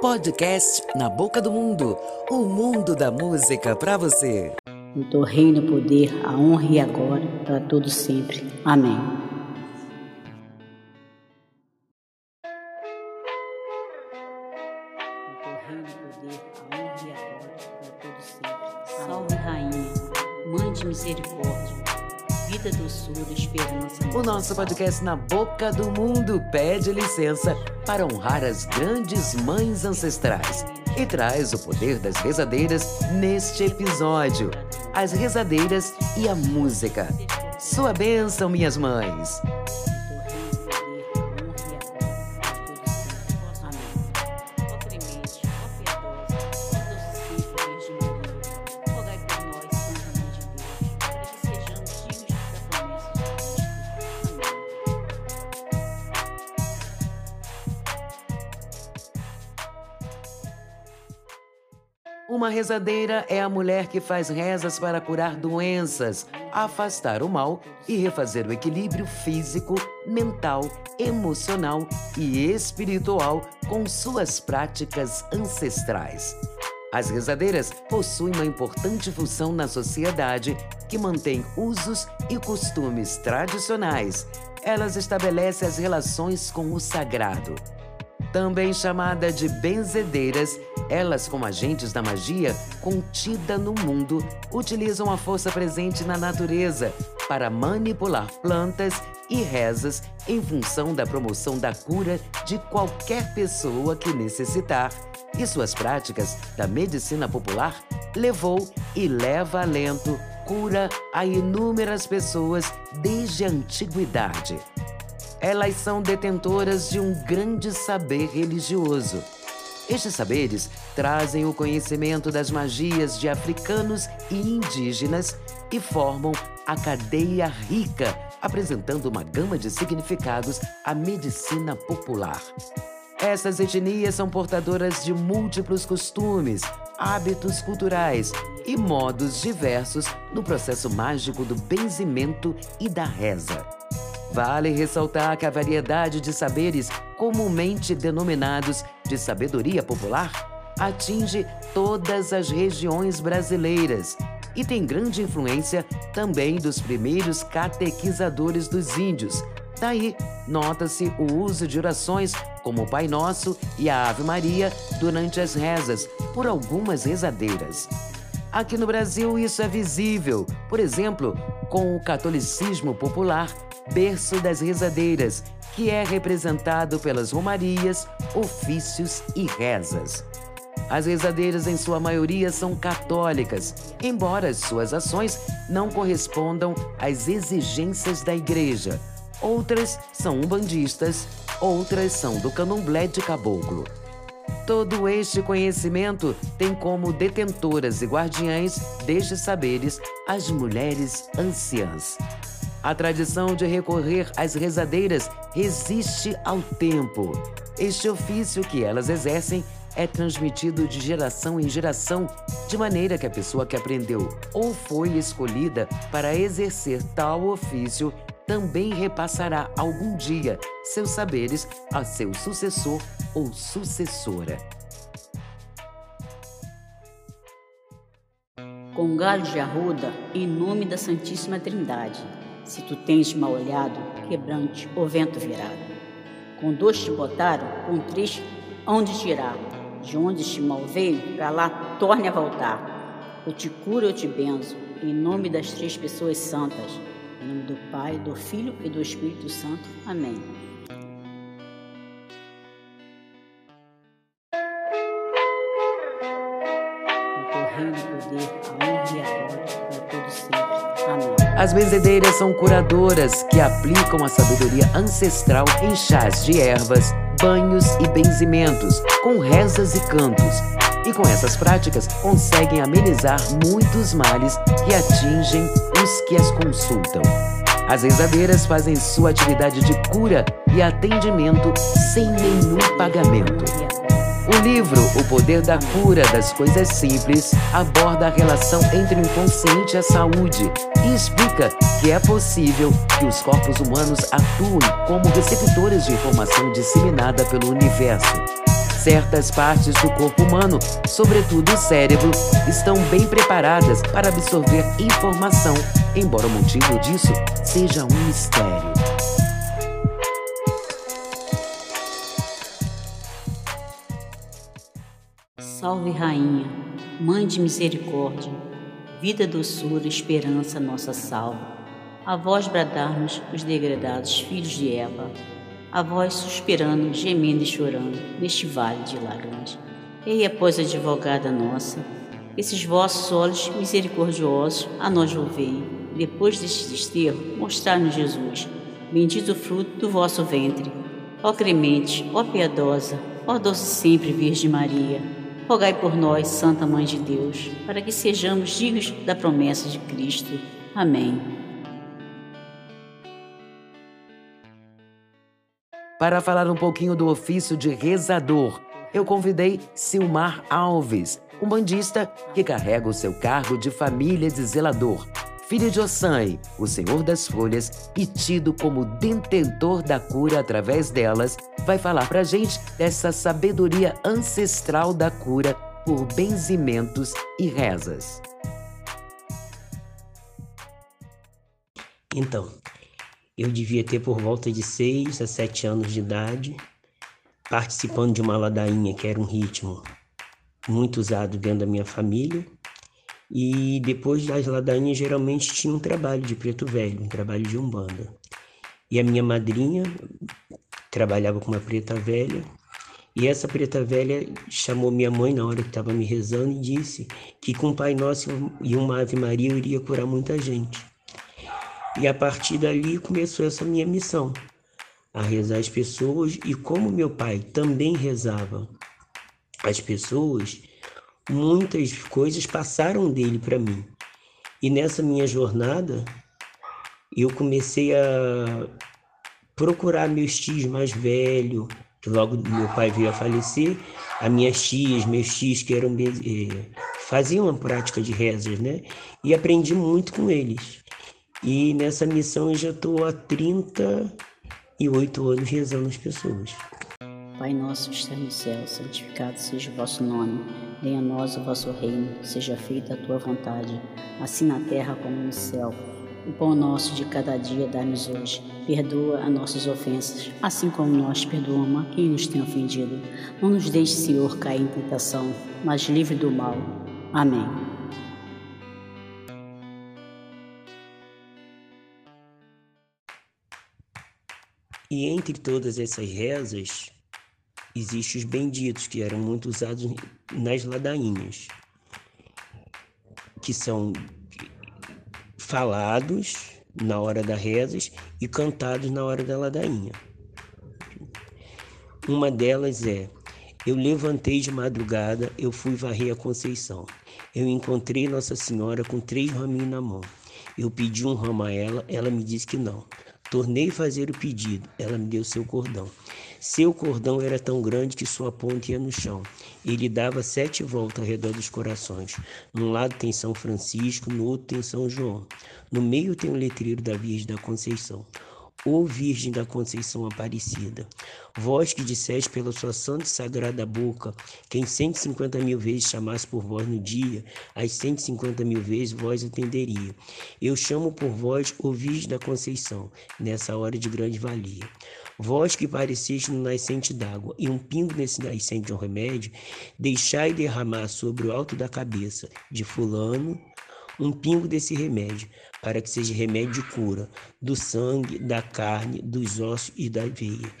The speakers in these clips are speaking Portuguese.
Podcast Na Boca do Mundo o mundo da música para você. Teu reino, poder, a honra e agora, para todo sempre. Amém. Nosso podcast Na Boca do Mundo pede licença para honrar as grandes mães ancestrais e traz o poder das rezadeiras neste episódio. As rezadeiras e a música. Sua bênção, minhas mães. Uma rezadeira é a mulher que faz rezas para curar doenças, afastar o mal e refazer o equilíbrio físico, mental, emocional e espiritual com suas práticas ancestrais. As rezadeiras possuem uma importante função na sociedade que mantém usos e costumes tradicionais. Elas estabelecem as relações com o sagrado também chamada de benzedeiras, elas, como agentes da magia contida no mundo, utilizam a força presente na natureza para manipular plantas e rezas em função da promoção da cura de qualquer pessoa que necessitar. E suas práticas da medicina popular levou e leva alento, cura a inúmeras pessoas desde a antiguidade. Elas são detentoras de um grande saber religioso. Estes saberes trazem o conhecimento das magias de africanos e indígenas e formam a cadeia rica, apresentando uma gama de significados à medicina popular. Essas etnias são portadoras de múltiplos costumes, hábitos culturais e modos diversos no processo mágico do benzimento e da reza. Vale ressaltar que a variedade de saberes, comumente denominados de sabedoria popular, atinge todas as regiões brasileiras e tem grande influência também dos primeiros catequizadores dos índios. Daí, nota-se o uso de orações como o Pai Nosso e a Ave Maria durante as rezas por algumas rezadeiras. Aqui no Brasil, isso é visível, por exemplo, com o catolicismo popular berço das rezadeiras, que é representado pelas romarias, ofícios e rezas. As rezadeiras, em sua maioria, são católicas, embora suas ações não correspondam às exigências da igreja. Outras são umbandistas, outras são do candomblé de caboclo. Todo este conhecimento tem como detentoras e guardiães destes saberes as mulheres anciãs. A tradição de recorrer às rezadeiras resiste ao tempo. Este ofício que elas exercem é transmitido de geração em geração, de maneira que a pessoa que aprendeu ou foi escolhida para exercer tal ofício também repassará algum dia seus saberes a seu sucessor ou sucessora. Com galho de arruda, em nome da Santíssima Trindade se tu tens mal olhado, quebrante o vento virado. Com dois te botaram, com três onde tirar. De onde este mal veio, para lá torne a voltar. Eu te curo, eu te benzo, em nome das três pessoas santas. Em nome do Pai, do Filho e do Espírito Santo. Amém. As benzedeiras são curadoras que aplicam a sabedoria ancestral em chás de ervas, banhos e benzimentos, com rezas e cantos. E com essas práticas conseguem amenizar muitos males que atingem os que as consultam. As rezadeiras fazem sua atividade de cura e atendimento sem nenhum pagamento. O livro O Poder da Cura das Coisas Simples aborda a relação entre o inconsciente e a saúde e explica que é possível que os corpos humanos atuem como receptores de informação disseminada pelo universo. Certas partes do corpo humano, sobretudo o cérebro, estão bem preparadas para absorver informação, embora o motivo disso seja um mistério. Salve, Rainha, Mãe de misericórdia, vida, doçura, esperança, nossa salva. A vós bradarmos os degradados filhos de Eva, a vós suspirando, gemendo e chorando, neste vale de lágrimas. Ei, após advogada nossa, esses vossos olhos misericordiosos a nós volvei, depois deste desterro, mostrar-nos Jesus, bendito o fruto do vosso ventre. Ó clemente, ó piedosa, ó doce sempre Virgem Maria, rogai por nós, Santa Mãe de Deus, para que sejamos dignos da promessa de Cristo. Amém. Para falar um pouquinho do ofício de rezador, eu convidei Silmar Alves, um bandista que carrega o seu cargo de família de zelador. Filho de Ossan, o senhor das folhas, e tido como detentor da cura através delas, vai falar pra gente dessa sabedoria ancestral da cura por benzimentos e rezas. Então, eu devia ter por volta de 6 a 7 anos de idade, participando de uma ladainha, que era um ritmo muito usado dentro da minha família. E depois das ladainhas, geralmente tinha um trabalho de preto velho, um trabalho de umbanda. E a minha madrinha trabalhava com uma preta velha. E essa preta velha chamou minha mãe na hora que estava me rezando e disse que com o Pai Nosso e uma Ave Maria eu iria curar muita gente. E a partir dali começou essa minha missão, a rezar as pessoas. E como meu pai também rezava as pessoas, muitas coisas passaram dele para mim. E nessa minha jornada, eu comecei a procurar meus tios mais velhos, que logo meu pai veio a falecer, as minhas tias, meus tios que eram eh, faziam a prática de rezas, né? E aprendi muito com eles. E nessa missão eu já estou há 38 anos rezando as pessoas. Pai nosso que está no céu, santificado seja o vosso nome. Venha a nós o vosso reino, seja feita a tua vontade, assim na terra como no céu. O pão nosso de cada dia dá-nos hoje. Perdoa as nossas ofensas, assim como nós perdoamos a quem nos tem ofendido. Não nos deixe, Senhor, cair em tentação, mas livre do mal. Amém. E entre todas essas rezas, existem os benditos, que eram muito usados nas ladainhas, que são falados na hora das rezas e cantados na hora da ladainha. Uma delas é: Eu levantei de madrugada, eu fui varrer a Conceição. Eu encontrei Nossa Senhora com três raminhos na mão. Eu pedi um ramo a ela, ela me disse que não. Tornei fazer o pedido, ela me deu seu cordão. Seu cordão era tão grande que sua ponta ia no chão. Ele dava sete voltas ao redor dos corações. Num lado tem São Francisco, no outro tem São João. No meio tem o letreiro da Virgem da Conceição. Ó Virgem da Conceição Aparecida, vós que disseste pela sua santa e sagrada boca, quem 150 mil vezes chamasse por vós no dia, as 150 mil vezes vós atenderia. Eu chamo por vós, ó Virgem da Conceição, nessa hora de grande valia. Vós que pareceste no nascente d'água, e um pingo nesse nascente de um remédio, deixai derramar sobre o alto da cabeça de fulano um pingo desse remédio, para que seja remédio de cura do sangue, da carne, dos ossos e da veia,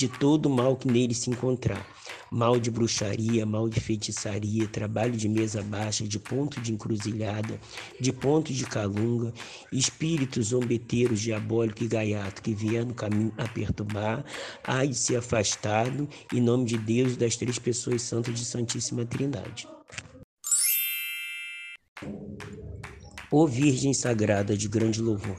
de todo o mal que nele se encontrar. Mal de bruxaria, mal de feitiçaria, trabalho de mesa baixa, de ponto de encruzilhada, de ponto de calunga, espíritos zombeteiros, diabólico e gaiato que vier no caminho a perturbar, há de ser afastado, em nome de Deus das três pessoas santas de Santíssima Trindade. Ó Virgem Sagrada de grande louvor,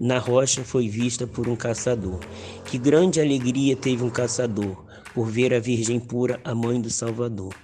na rocha foi vista por um caçador. Que grande alegria teve um caçador por ver a Virgem pura, a mãe do Salvador.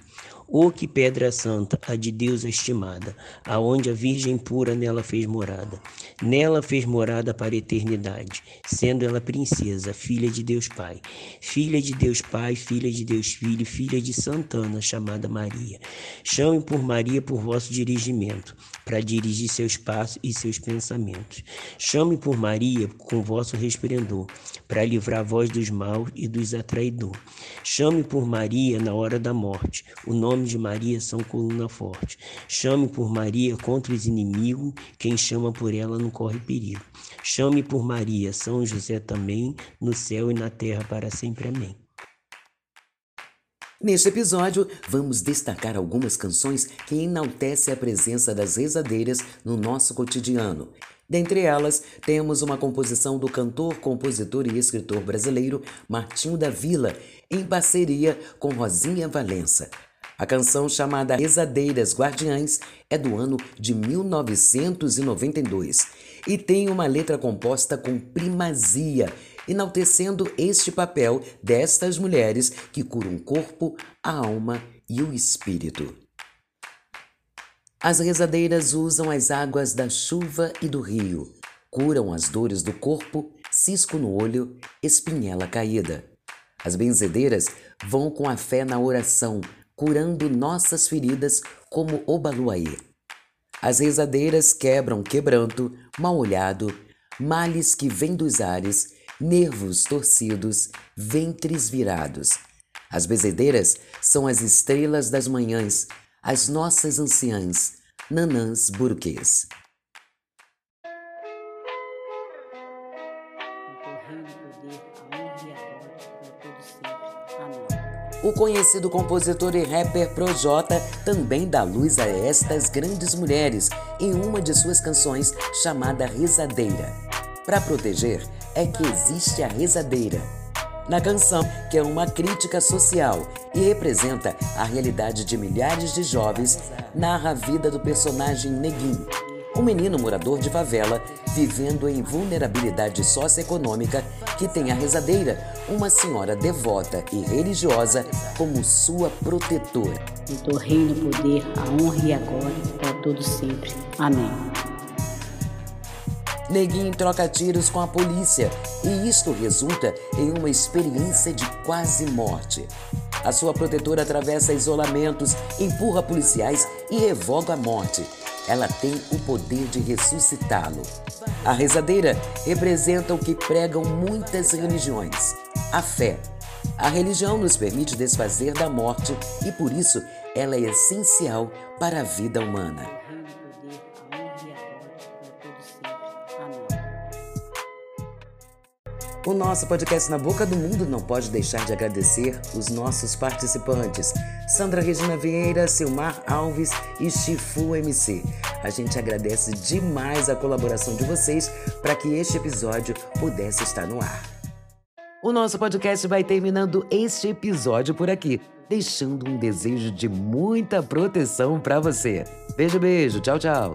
Oh, que pedra santa, a de Deus estimada, aonde a Virgem pura nela fez morada. Nela fez morada para a eternidade, sendo ela princesa, filha de Deus Pai. Filha de Deus Pai, filha de Deus Filho, filha de Santana, chamada Maria. Chame por Maria por vosso dirigimento, para dirigir seus passos e seus pensamentos. Chame por Maria com vosso resplendor, para livrar vós dos maus e dos atraidores. Chame por Maria na hora da morte. O nome de Maria são coluna forte. Chame por Maria contra os inimigos. Quem chama por ela não corre perigo. Chame por Maria, São José também, no céu e na terra para sempre. Amém. Neste episódio, vamos destacar algumas canções que enaltecem a presença das rezadeiras no nosso cotidiano. Dentre elas, temos uma composição do cantor, compositor e escritor brasileiro Martinho da Vila, em parceria com Rosinha Valença. A canção chamada Rezadeiras Guardiães é do ano de 1992 e tem uma letra composta com primazia enaltecendo este papel destas mulheres que curam o corpo, a alma e o espírito. As rezadeiras usam as águas da chuva e do rio, curam as dores do corpo, cisco no olho, espinhela caída. As benzedeiras vão com a fé na oração, curando nossas feridas como o baluaê. As rezadeiras quebram quebranto, mal olhado, males que vêm dos ares nervos torcidos, ventres virados. As bezedeiras são as estrelas das manhãs, as nossas anciãs, nanãs burquês. O conhecido compositor e rapper Projota também dá luz a estas grandes mulheres em uma de suas canções chamada Rezadeira. Para proteger, é que existe a rezadeira. Na canção, que é uma crítica social e representa a realidade de milhares de jovens, narra a vida do personagem Neguinho, um menino morador de favela vivendo em vulnerabilidade socioeconômica que tem a rezadeira, uma senhora devota e religiosa, como sua protetora. Do reino poder, a honra e a glória para todo sempre. Amém. Neguinho troca tiros com a polícia e isto resulta em uma experiência de quase morte. A sua protetora atravessa isolamentos, empurra policiais e revoga a morte. Ela tem o poder de ressuscitá-lo. A rezadeira representa o que pregam muitas religiões: a fé. A religião nos permite desfazer da morte e por isso ela é essencial para a vida humana. O nosso podcast Na Boca do Mundo não pode deixar de agradecer os nossos participantes: Sandra Regina Vieira, Silmar Alves e Chifu MC. A gente agradece demais a colaboração de vocês para que este episódio pudesse estar no ar. O nosso podcast vai terminando este episódio por aqui, deixando um desejo de muita proteção para você. Beijo, beijo, tchau, tchau.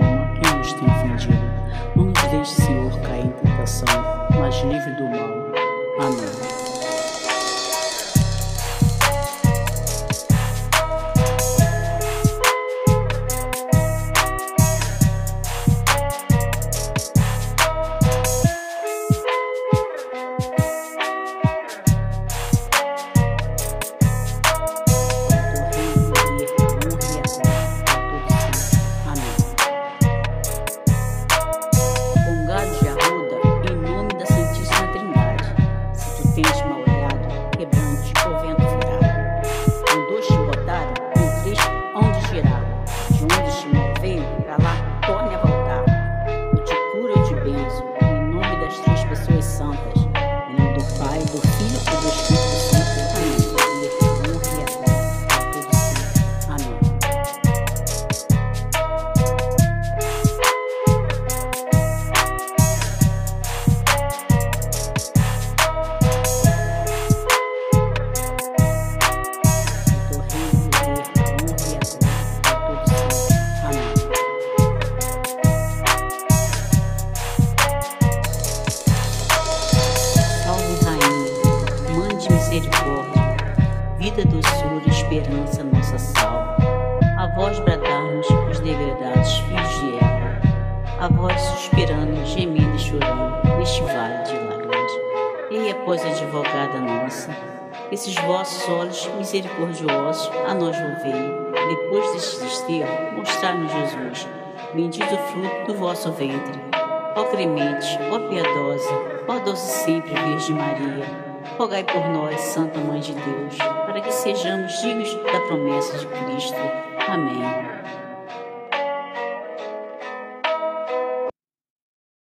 alma e nos tem fingido. Longe deste Senhor cai em tentação, mas livre do mal. Suspirando, gemendo e chorando, neste vale de lágrimas. E após a advogada nossa, esses vossos olhos misericordiosos a nós volvei, depois deste desterro, mostrai-nos Jesus, bendito o fruto do vosso ventre. Ó clemente, ó piedosa, ó doce sempre Virgem Maria, rogai por nós, Santa Mãe de Deus, para que sejamos dignos da promessa de Cristo. Amém.